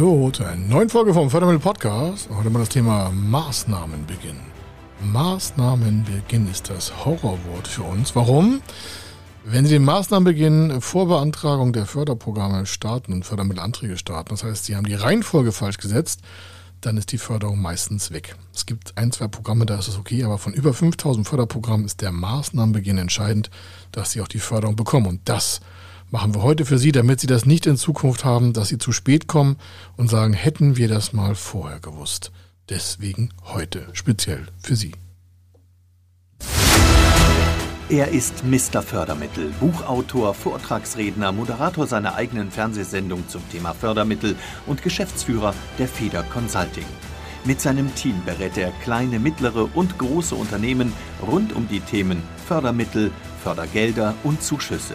Hallo zu einer neuen Folge vom Fördermittel Podcast. Heute mal das Thema Maßnahmenbeginn. Maßnahmenbeginn ist das Horrorwort für uns. Warum? Wenn Sie den Maßnahmenbeginn vor Beantragung der Förderprogramme starten und Fördermittelanträge starten, das heißt, Sie haben die Reihenfolge falsch gesetzt, dann ist die Förderung meistens weg. Es gibt ein, zwei Programme, da ist es okay, aber von über 5000 Förderprogrammen ist der Maßnahmenbeginn entscheidend, dass Sie auch die Förderung bekommen. Und das machen wir heute für Sie, damit Sie das nicht in Zukunft haben, dass Sie zu spät kommen und sagen, hätten wir das mal vorher gewusst. Deswegen heute speziell für Sie. Er ist Mr. Fördermittel, Buchautor, Vortragsredner, Moderator seiner eigenen Fernsehsendung zum Thema Fördermittel und Geschäftsführer der Feder Consulting. Mit seinem Team berät er kleine, mittlere und große Unternehmen rund um die Themen Fördermittel, Fördergelder und Zuschüsse.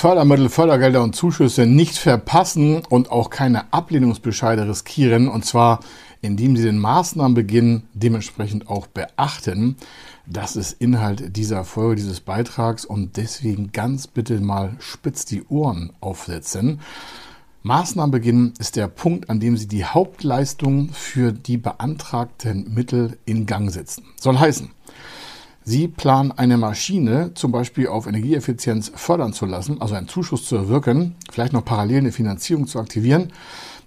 Fördermittel, Fördergelder und Zuschüsse nicht verpassen und auch keine Ablehnungsbescheide riskieren. Und zwar, indem Sie den Maßnahmenbeginn dementsprechend auch beachten. Das ist Inhalt dieser Folge, dieses Beitrags. Und deswegen ganz bitte mal spitz die Ohren aufsetzen. Maßnahmenbeginn ist der Punkt, an dem Sie die Hauptleistung für die beantragten Mittel in Gang setzen. Soll heißen, Sie planen eine Maschine zum Beispiel auf Energieeffizienz fördern zu lassen, also einen Zuschuss zu erwirken, vielleicht noch parallel eine Finanzierung zu aktivieren,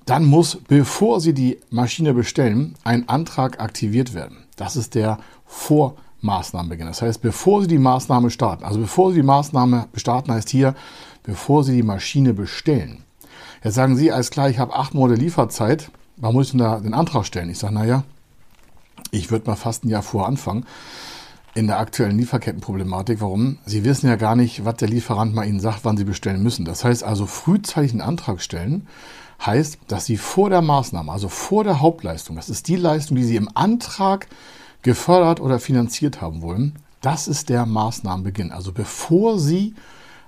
dann muss, bevor Sie die Maschine bestellen, ein Antrag aktiviert werden. Das ist der Vormaßnahmenbeginn. Das heißt, bevor Sie die Maßnahme starten, also bevor Sie die Maßnahme starten, heißt hier, bevor Sie die Maschine bestellen. Jetzt sagen Sie, alles klar, ich habe acht Monate Lieferzeit, warum muss ich denn da den Antrag stellen? Ich sage, naja, ich würde mal fast ein Jahr vor anfangen in der aktuellen Lieferkettenproblematik. Warum? Sie wissen ja gar nicht, was der Lieferant mal Ihnen sagt, wann Sie bestellen müssen. Das heißt also, frühzeitig einen Antrag stellen, heißt, dass Sie vor der Maßnahme, also vor der Hauptleistung, das ist die Leistung, die Sie im Antrag gefördert oder finanziert haben wollen, das ist der Maßnahmenbeginn. Also bevor Sie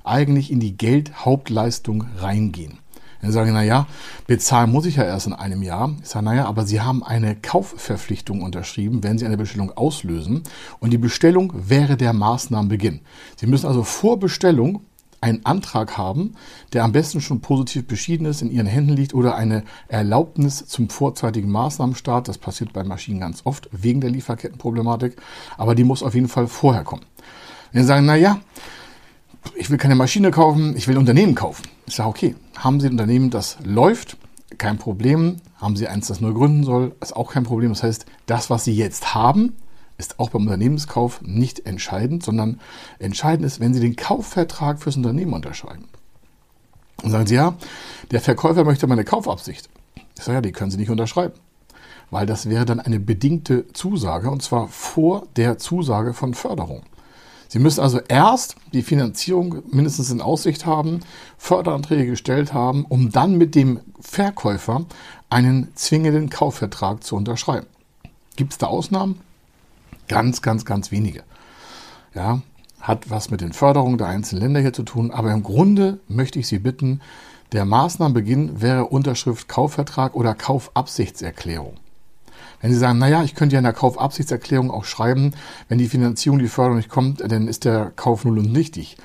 eigentlich in die Geldhauptleistung reingehen. Dann sage ich, naja, bezahlen muss ich ja erst in einem Jahr. Ich sage, naja, aber Sie haben eine Kaufverpflichtung unterschrieben, wenn Sie eine Bestellung auslösen. Und die Bestellung wäre der Maßnahmenbeginn. Sie müssen also vor Bestellung einen Antrag haben, der am besten schon positiv beschieden ist, in Ihren Händen liegt oder eine Erlaubnis zum vorzeitigen Maßnahmenstart. Das passiert bei Maschinen ganz oft wegen der Lieferkettenproblematik, aber die muss auf jeden Fall vorher kommen. Sie sagen, naja, ich will keine Maschine kaufen, ich will ein Unternehmen kaufen. Ich sage, okay, haben Sie ein Unternehmen, das läuft, kein Problem. Haben Sie eins, das neu gründen soll, ist auch kein Problem. Das heißt, das, was Sie jetzt haben, ist auch beim Unternehmenskauf nicht entscheidend, sondern entscheidend ist, wenn Sie den Kaufvertrag fürs Unternehmen unterschreiben. Und sagen Sie, ja, der Verkäufer möchte meine Kaufabsicht. Ich sage, ja, die können Sie nicht unterschreiben. Weil das wäre dann eine bedingte Zusage, und zwar vor der Zusage von Förderung. Sie müssen also erst die Finanzierung mindestens in Aussicht haben, Förderanträge gestellt haben, um dann mit dem Verkäufer einen zwingenden Kaufvertrag zu unterschreiben. Gibt es da Ausnahmen? Ganz, ganz, ganz wenige. Ja, hat was mit den Förderungen der einzelnen Länder hier zu tun, aber im Grunde möchte ich Sie bitten, der Maßnahmenbeginn wäre Unterschrift Kaufvertrag oder Kaufabsichtserklärung. Wenn Sie sagen, naja, ich könnte ja in der Kaufabsichtserklärung auch schreiben, wenn die Finanzierung, die Förderung nicht kommt, dann ist der Kauf null und nichtig.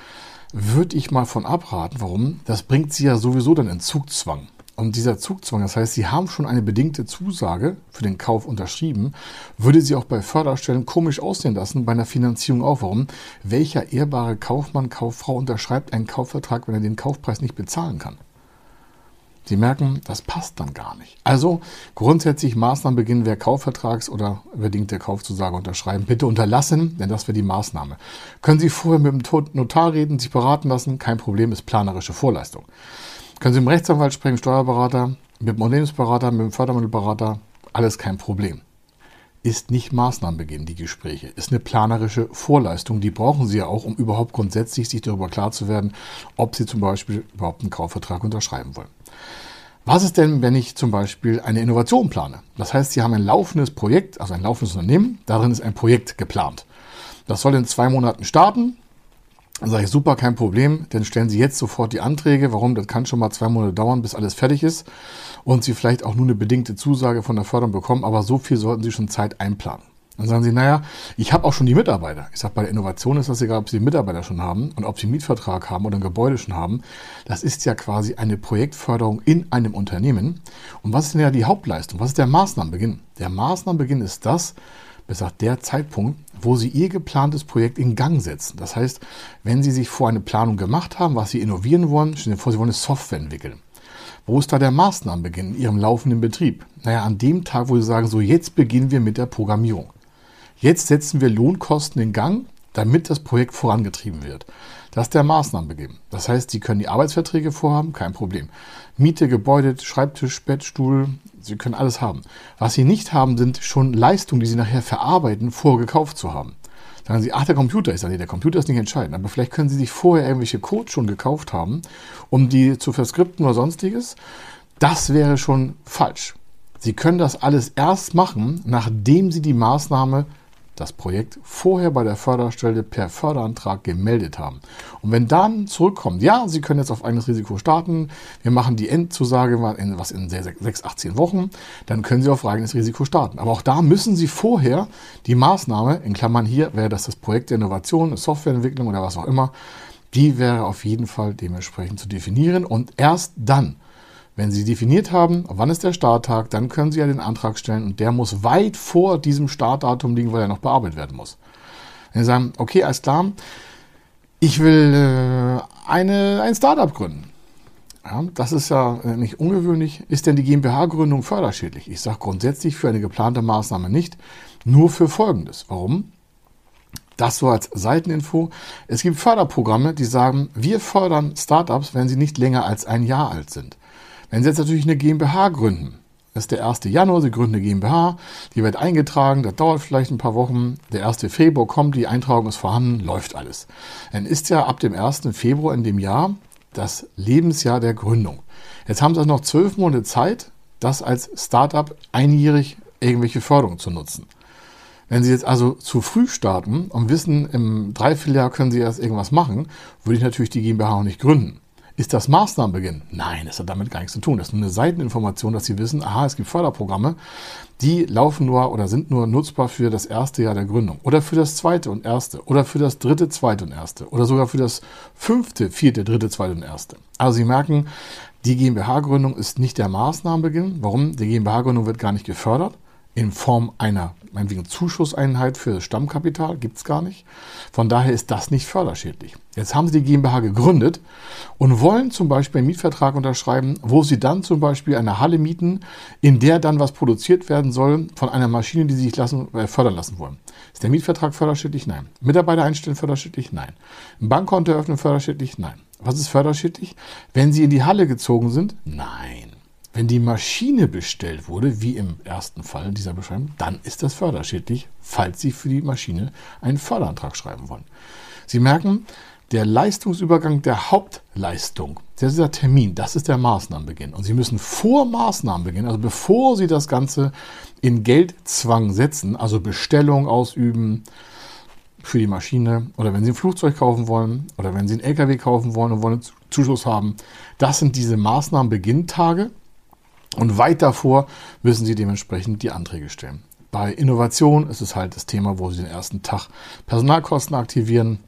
Würde ich mal von abraten. Warum? Das bringt Sie ja sowieso dann in Zugzwang. Und dieser Zugzwang, das heißt, Sie haben schon eine bedingte Zusage für den Kauf unterschrieben, würde Sie auch bei Förderstellen komisch aussehen lassen, bei einer Finanzierung auch. Warum? Welcher ehrbare Kaufmann, Kauffrau unterschreibt einen Kaufvertrag, wenn er den Kaufpreis nicht bezahlen kann? Sie merken, das passt dann gar nicht. Also grundsätzlich Maßnahmenbeginn wer Kaufvertrags- oder bedingte Kaufzusage unterschreiben. Bitte unterlassen, denn das wäre die Maßnahme. Können Sie vorher mit dem Notar reden, sich beraten lassen? Kein Problem, ist planerische Vorleistung. Können Sie mit dem Rechtsanwalt sprechen, Steuerberater, mit dem Unternehmensberater, mit dem Fördermittelberater? Alles kein Problem ist nicht Maßnahmenbeginn, die Gespräche, ist eine planerische Vorleistung. Die brauchen Sie ja auch, um überhaupt grundsätzlich sich darüber klar zu werden, ob Sie zum Beispiel überhaupt einen Kaufvertrag unterschreiben wollen. Was ist denn, wenn ich zum Beispiel eine Innovation plane? Das heißt, Sie haben ein laufendes Projekt, also ein laufendes Unternehmen, darin ist ein Projekt geplant. Das soll in zwei Monaten starten. Dann sage ich, super, kein Problem, dann stellen Sie jetzt sofort die Anträge. Warum? Das kann schon mal zwei Monate dauern, bis alles fertig ist und Sie vielleicht auch nur eine bedingte Zusage von der Förderung bekommen, aber so viel sollten Sie schon Zeit einplanen. Dann sagen Sie, naja, ich habe auch schon die Mitarbeiter. Ich sage, bei der Innovation ist das egal, ob Sie die Mitarbeiter schon haben und ob Sie einen Mietvertrag haben oder ein Gebäude schon haben. Das ist ja quasi eine Projektförderung in einem Unternehmen. Und was ist denn ja die Hauptleistung? Was ist der Maßnahmenbeginn? Der Maßnahmenbeginn ist das, besser der Zeitpunkt, wo Sie Ihr geplantes Projekt in Gang setzen. Das heißt, wenn Sie sich vor eine Planung gemacht haben, was Sie innovieren wollen, stellen Sie vor, Sie wollen eine Software entwickeln. Wo ist da der Maßnahmenbeginn in Ihrem laufenden Betrieb? Naja, an dem Tag, wo Sie sagen, so jetzt beginnen wir mit der Programmierung. Jetzt setzen wir Lohnkosten in Gang, damit das Projekt vorangetrieben wird. Das ist der Maßnahmenbeginn. Das heißt, Sie können die Arbeitsverträge vorhaben, kein Problem. Miete, Gebäude, Schreibtisch, Bett, Stuhl, Sie können alles haben. Was Sie nicht haben, sind schon Leistungen, die Sie nachher verarbeiten, vorgekauft zu haben. Sagen Sie, ach, der Computer ist ja nee, der Computer ist nicht entscheidend, aber vielleicht können Sie sich vorher irgendwelche Codes schon gekauft haben, um die zu verskripten oder sonstiges. Das wäre schon falsch. Sie können das alles erst machen, nachdem Sie die Maßnahme das Projekt vorher bei der Förderstelle per Förderantrag gemeldet haben. Und wenn dann zurückkommt, ja, Sie können jetzt auf eigenes Risiko starten, wir machen die Endzusage was in 6, 18 Wochen, dann können Sie auf eigenes Risiko starten. Aber auch da müssen Sie vorher die Maßnahme, in Klammern hier wäre das das Projekt der Innovation, Softwareentwicklung oder was auch immer, die wäre auf jeden Fall dementsprechend zu definieren und erst dann wenn Sie definiert haben, wann ist der Starttag, dann können Sie ja den Antrag stellen und der muss weit vor diesem Startdatum liegen, weil er noch bearbeitet werden muss. Wenn Sie sagen, okay, alles klar, ich will äh, eine, ein Startup gründen. Ja, das ist ja äh, nicht ungewöhnlich. Ist denn die GmbH-Gründung förderschädlich? Ich sage grundsätzlich für eine geplante Maßnahme nicht, nur für Folgendes. Warum? Das so als Seiteninfo. Es gibt Förderprogramme, die sagen, wir fördern Startups, wenn sie nicht länger als ein Jahr alt sind. Wenn Sie jetzt natürlich eine GmbH gründen, das ist der 1. Januar, Sie gründen eine GmbH, die wird eingetragen, das dauert vielleicht ein paar Wochen. Der 1. Februar kommt, die Eintragung ist vorhanden, läuft alles. Dann ist ja ab dem 1. Februar in dem Jahr das Lebensjahr der Gründung. Jetzt haben Sie noch zwölf Monate Zeit, das als Startup einjährig irgendwelche Förderung zu nutzen. Wenn Sie jetzt also zu früh starten und wissen, im Dreivierteljahr können Sie erst irgendwas machen, würde ich natürlich die GmbH auch nicht gründen. Ist das Maßnahmenbeginn? Nein, das hat damit gar nichts zu tun. Das ist nur eine Seiteninformation, dass Sie wissen, aha, es gibt Förderprogramme, die laufen nur oder sind nur nutzbar für das erste Jahr der Gründung oder für das zweite und erste oder für das dritte, zweite und erste oder sogar für das fünfte, vierte, dritte, zweite und erste. Also Sie merken, die GmbH-Gründung ist nicht der Maßnahmenbeginn. Warum? Die GmbH-Gründung wird gar nicht gefördert in Form einer meinetwegen Zuschusseinheit für das Stammkapital, gibt es gar nicht. Von daher ist das nicht förderschädlich. Jetzt haben Sie die GmbH gegründet und wollen zum Beispiel einen Mietvertrag unterschreiben, wo Sie dann zum Beispiel eine Halle mieten, in der dann was produziert werden soll von einer Maschine, die Sie sich lassen, äh, fördern lassen wollen. Ist der Mietvertrag förderschädlich? Nein. Mitarbeiter einstellen förderschädlich? Nein. Ein Bankkonto eröffnen förderschädlich? Nein. Was ist förderschädlich? Wenn Sie in die Halle gezogen sind? Nein. Wenn die Maschine bestellt wurde, wie im ersten Fall dieser Beschreibung, dann ist das förderschädlich, falls Sie für die Maschine einen Förderantrag schreiben wollen. Sie merken, der Leistungsübergang der Hauptleistung, dieser Termin, das ist der Maßnahmenbeginn. Und Sie müssen vor Maßnahmenbeginn, also bevor Sie das Ganze in Geldzwang setzen, also Bestellung ausüben für die Maschine oder wenn Sie ein Flugzeug kaufen wollen oder wenn Sie einen LKW kaufen wollen und wollen Zuschuss haben, das sind diese Maßnahmenbeginntage. Und weit davor müssen Sie dementsprechend die Anträge stellen. Bei Innovation ist es halt das Thema, wo Sie den ersten Tag Personalkosten aktivieren.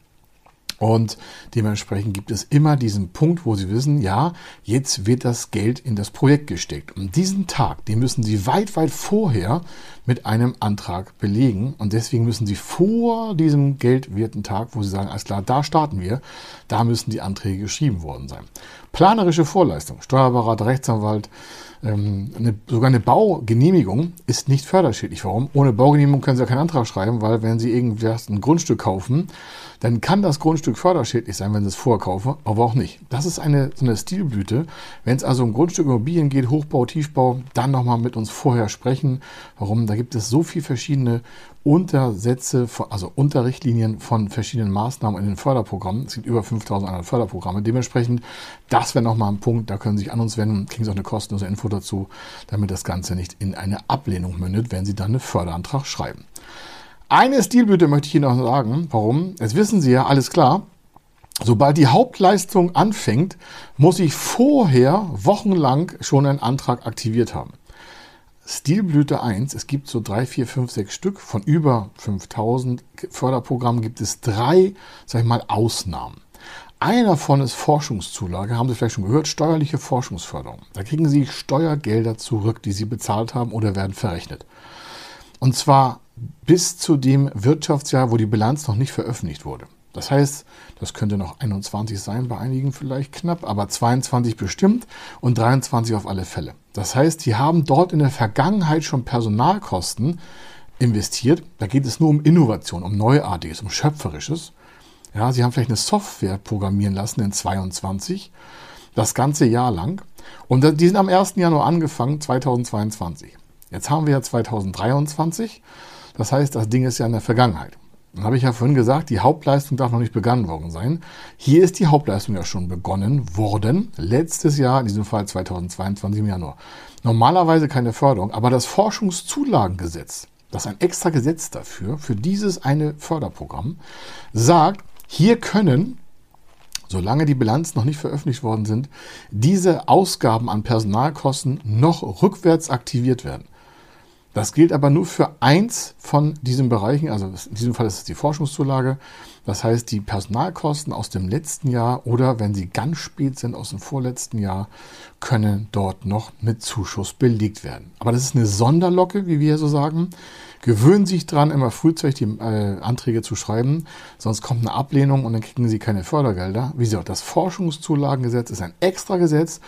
Und dementsprechend gibt es immer diesen Punkt, wo Sie wissen, ja, jetzt wird das Geld in das Projekt gesteckt. Und diesen Tag, den müssen Sie weit, weit vorher mit einem Antrag belegen. Und deswegen müssen Sie vor diesem geldwerten Tag, wo Sie sagen, alles klar, da starten wir, da müssen die Anträge geschrieben worden sein. Planerische Vorleistung, Steuerberater, Rechtsanwalt, ähm, eine, sogar eine Baugenehmigung ist nicht förderschädlich. Warum? Ohne Baugenehmigung können Sie ja keinen Antrag schreiben, weil wenn Sie irgendwas ein Grundstück kaufen, dann kann das Grundstück förderschädlich sein, wenn Sie es vorher kaufen, aber auch nicht. Das ist eine, so eine Stilblüte. Wenn es also um Grundstück Immobilien geht, Hochbau, Tiefbau, dann nochmal mit uns vorher sprechen. Warum? Da gibt es so viele verschiedene Untersätze, also Unterrichtlinien von verschiedenen Maßnahmen in den Förderprogrammen. Es gibt über 5100 Förderprogramme. Dementsprechend, das wäre nochmal ein Punkt, da können Sie sich an uns wenden, kriegen Sie auch eine kostenlose Info dazu, damit das Ganze nicht in eine Ablehnung mündet, wenn Sie dann einen Förderantrag schreiben. Eine Stilblüte möchte ich Ihnen noch sagen. Warum? Jetzt wissen Sie ja, alles klar. Sobald die Hauptleistung anfängt, muss ich vorher wochenlang schon einen Antrag aktiviert haben. Stilblüte 1, es gibt so drei, vier, fünf, sechs Stück. Von über 5000 Förderprogrammen gibt es drei, sag ich mal, Ausnahmen. Einer davon ist Forschungszulage, haben Sie vielleicht schon gehört, steuerliche Forschungsförderung. Da kriegen Sie Steuergelder zurück, die Sie bezahlt haben oder werden verrechnet. Und zwar bis zu dem Wirtschaftsjahr, wo die Bilanz noch nicht veröffentlicht wurde. Das heißt, das könnte noch 21 sein, bei einigen vielleicht knapp, aber 22 bestimmt und 23 auf alle Fälle. Das heißt, sie haben dort in der Vergangenheit schon Personalkosten investiert. Da geht es nur um Innovation, um Neuartiges, um Schöpferisches. Ja, sie haben vielleicht eine Software programmieren lassen in 22, das ganze Jahr lang. Und die sind am 1. Januar angefangen, 2022. Jetzt haben wir ja 2023. Das heißt, das Ding ist ja in der Vergangenheit. Dann habe ich ja vorhin gesagt, die Hauptleistung darf noch nicht begangen worden sein. Hier ist die Hauptleistung ja schon begonnen worden. Letztes Jahr, in diesem Fall 2022 im Januar. Normalerweise keine Förderung, aber das Forschungszulagengesetz, das ist ein extra Gesetz dafür, für dieses eine Förderprogramm, sagt, hier können solange die Bilanzen noch nicht veröffentlicht worden sind, diese Ausgaben an Personalkosten noch rückwärts aktiviert werden. Das gilt aber nur für eins von diesen Bereichen, also in diesem Fall ist es die Forschungszulage. Das heißt, die Personalkosten aus dem letzten Jahr oder wenn sie ganz spät sind aus dem vorletzten Jahr, können dort noch mit Zuschuss belegt werden. Aber das ist eine Sonderlocke, wie wir so sagen. Gewöhnen Sie sich dran, immer frühzeitig die äh, Anträge zu schreiben, sonst kommt eine Ablehnung und dann kriegen Sie keine Fördergelder. Wie gesagt, das Forschungszulagengesetz ist ein extra Gesetz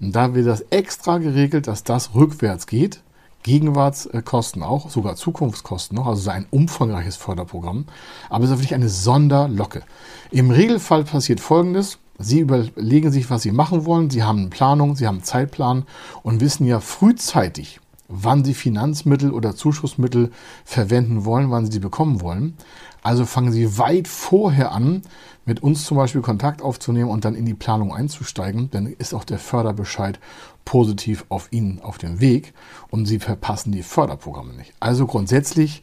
und da wird das extra geregelt, dass das rückwärts geht. Gegenwartskosten auch, sogar Zukunftskosten noch, also ein umfangreiches Förderprogramm. Aber es ist wirklich eine Sonderlocke. Im Regelfall passiert Folgendes. Sie überlegen sich, was Sie machen wollen. Sie haben eine Planung, Sie haben einen Zeitplan und wissen ja frühzeitig, wann Sie Finanzmittel oder Zuschussmittel verwenden wollen, wann Sie die bekommen wollen. Also fangen Sie weit vorher an, mit uns zum Beispiel Kontakt aufzunehmen und dann in die Planung einzusteigen. Dann ist auch der Förderbescheid positiv auf Ihnen auf dem Weg und Sie verpassen die Förderprogramme nicht. Also grundsätzlich,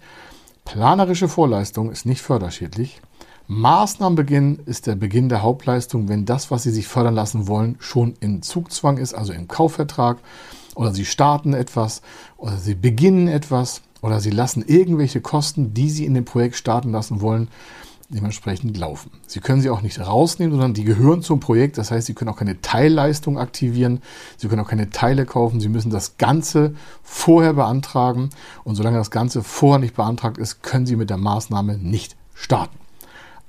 planerische Vorleistung ist nicht förderschädlich. Maßnahmenbeginn ist der Beginn der Hauptleistung, wenn das, was Sie sich fördern lassen wollen, schon in Zugzwang ist, also im Kaufvertrag, oder Sie starten etwas, oder Sie beginnen etwas, oder Sie lassen irgendwelche Kosten, die Sie in dem Projekt starten lassen wollen, dementsprechend laufen. Sie können sie auch nicht rausnehmen, sondern die gehören zum Projekt. Das heißt, Sie können auch keine Teilleistung aktivieren. Sie können auch keine Teile kaufen. Sie müssen das Ganze vorher beantragen. Und solange das Ganze vorher nicht beantragt ist, können Sie mit der Maßnahme nicht starten.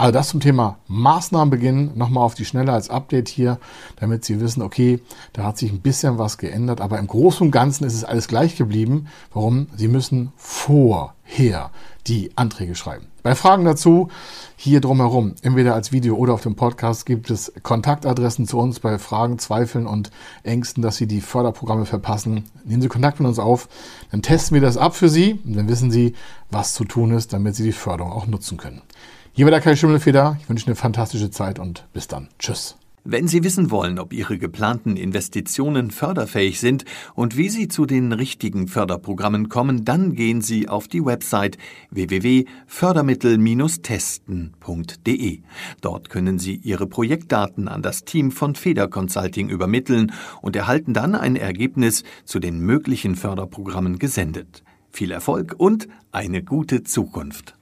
Also das zum Thema Maßnahmenbeginn. Nochmal auf die Schnelle als Update hier, damit Sie wissen, okay, da hat sich ein bisschen was geändert, aber im Großen und Ganzen ist es alles gleich geblieben. Warum? Sie müssen vorher die Anträge schreiben. Bei Fragen dazu hier drumherum, entweder als Video oder auf dem Podcast, gibt es Kontaktadressen zu uns bei Fragen, Zweifeln und Ängsten, dass Sie die Förderprogramme verpassen. Nehmen Sie Kontakt mit uns auf, dann testen wir das ab für Sie und dann wissen Sie, was zu tun ist, damit Sie die Förderung auch nutzen können. Hier war der Kai Schimmelfeder. Ich wünsche eine fantastische Zeit und bis dann. Tschüss. Wenn Sie wissen wollen, ob Ihre geplanten Investitionen förderfähig sind und wie Sie zu den richtigen Förderprogrammen kommen, dann gehen Sie auf die Website www.fördermittel-testen.de. Dort können Sie Ihre Projektdaten an das Team von Feder Consulting übermitteln und erhalten dann ein Ergebnis zu den möglichen Förderprogrammen gesendet. Viel Erfolg und eine gute Zukunft.